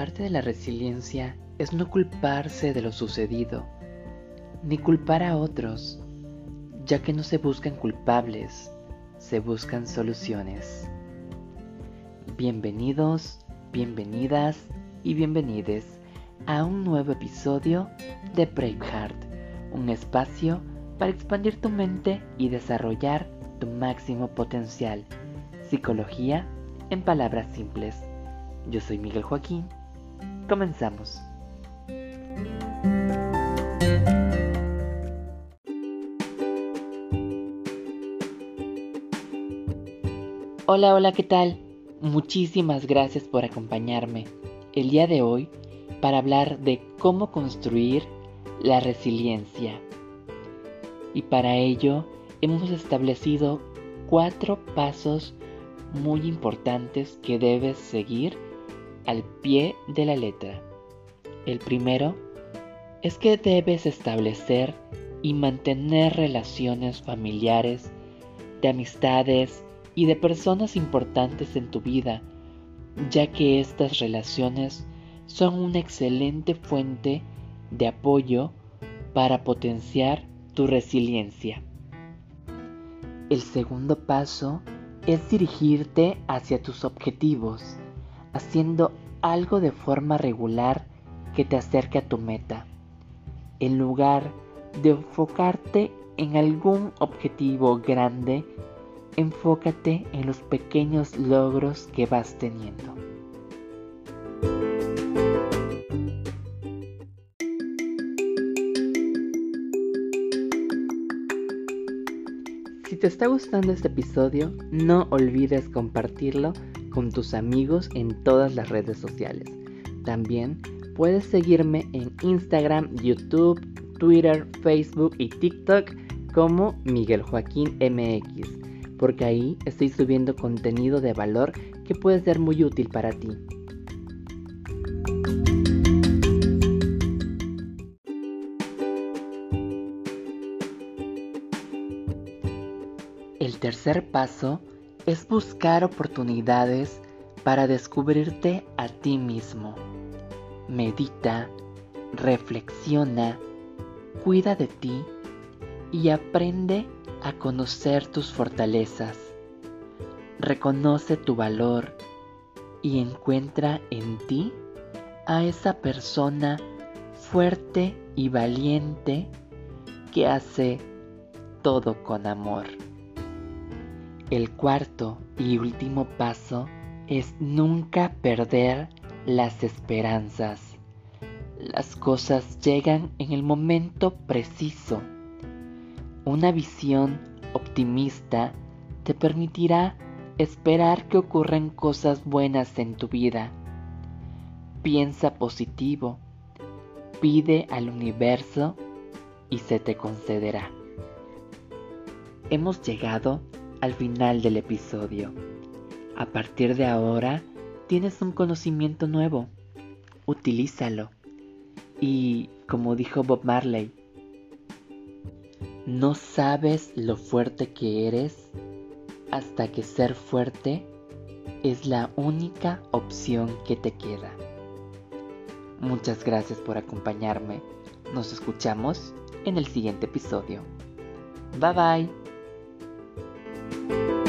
parte de la resiliencia es no culparse de lo sucedido, ni culpar a otros, ya que no se buscan culpables, se buscan soluciones. Bienvenidos, bienvenidas y bienvenides a un nuevo episodio de Braveheart, un espacio para expandir tu mente y desarrollar tu máximo potencial. Psicología en palabras simples. Yo soy Miguel Joaquín. Comenzamos. Hola, hola, ¿qué tal? Muchísimas gracias por acompañarme el día de hoy para hablar de cómo construir la resiliencia. Y para ello hemos establecido cuatro pasos muy importantes que debes seguir al pie de la letra. El primero es que debes establecer y mantener relaciones familiares, de amistades y de personas importantes en tu vida, ya que estas relaciones son una excelente fuente de apoyo para potenciar tu resiliencia. El segundo paso es dirigirte hacia tus objetivos, haciendo algo de forma regular que te acerque a tu meta. En lugar de enfocarte en algún objetivo grande, enfócate en los pequeños logros que vas teniendo. Si te está gustando este episodio, no olvides compartirlo con tus amigos en todas las redes sociales. También puedes seguirme en Instagram, YouTube, Twitter, Facebook y TikTok como Miguel Joaquín MX, porque ahí estoy subiendo contenido de valor que puede ser muy útil para ti. El tercer paso es buscar oportunidades para descubrirte a ti mismo. Medita, reflexiona, cuida de ti y aprende a conocer tus fortalezas. Reconoce tu valor y encuentra en ti a esa persona fuerte y valiente que hace todo con amor. El cuarto y último paso es nunca perder las esperanzas. Las cosas llegan en el momento preciso. Una visión optimista te permitirá esperar que ocurran cosas buenas en tu vida. Piensa positivo, pide al universo y se te concederá. Hemos llegado al final del episodio. A partir de ahora tienes un conocimiento nuevo. Utilízalo. Y como dijo Bob Marley, no sabes lo fuerte que eres hasta que ser fuerte es la única opción que te queda. Muchas gracias por acompañarme. Nos escuchamos en el siguiente episodio. Bye bye. thank you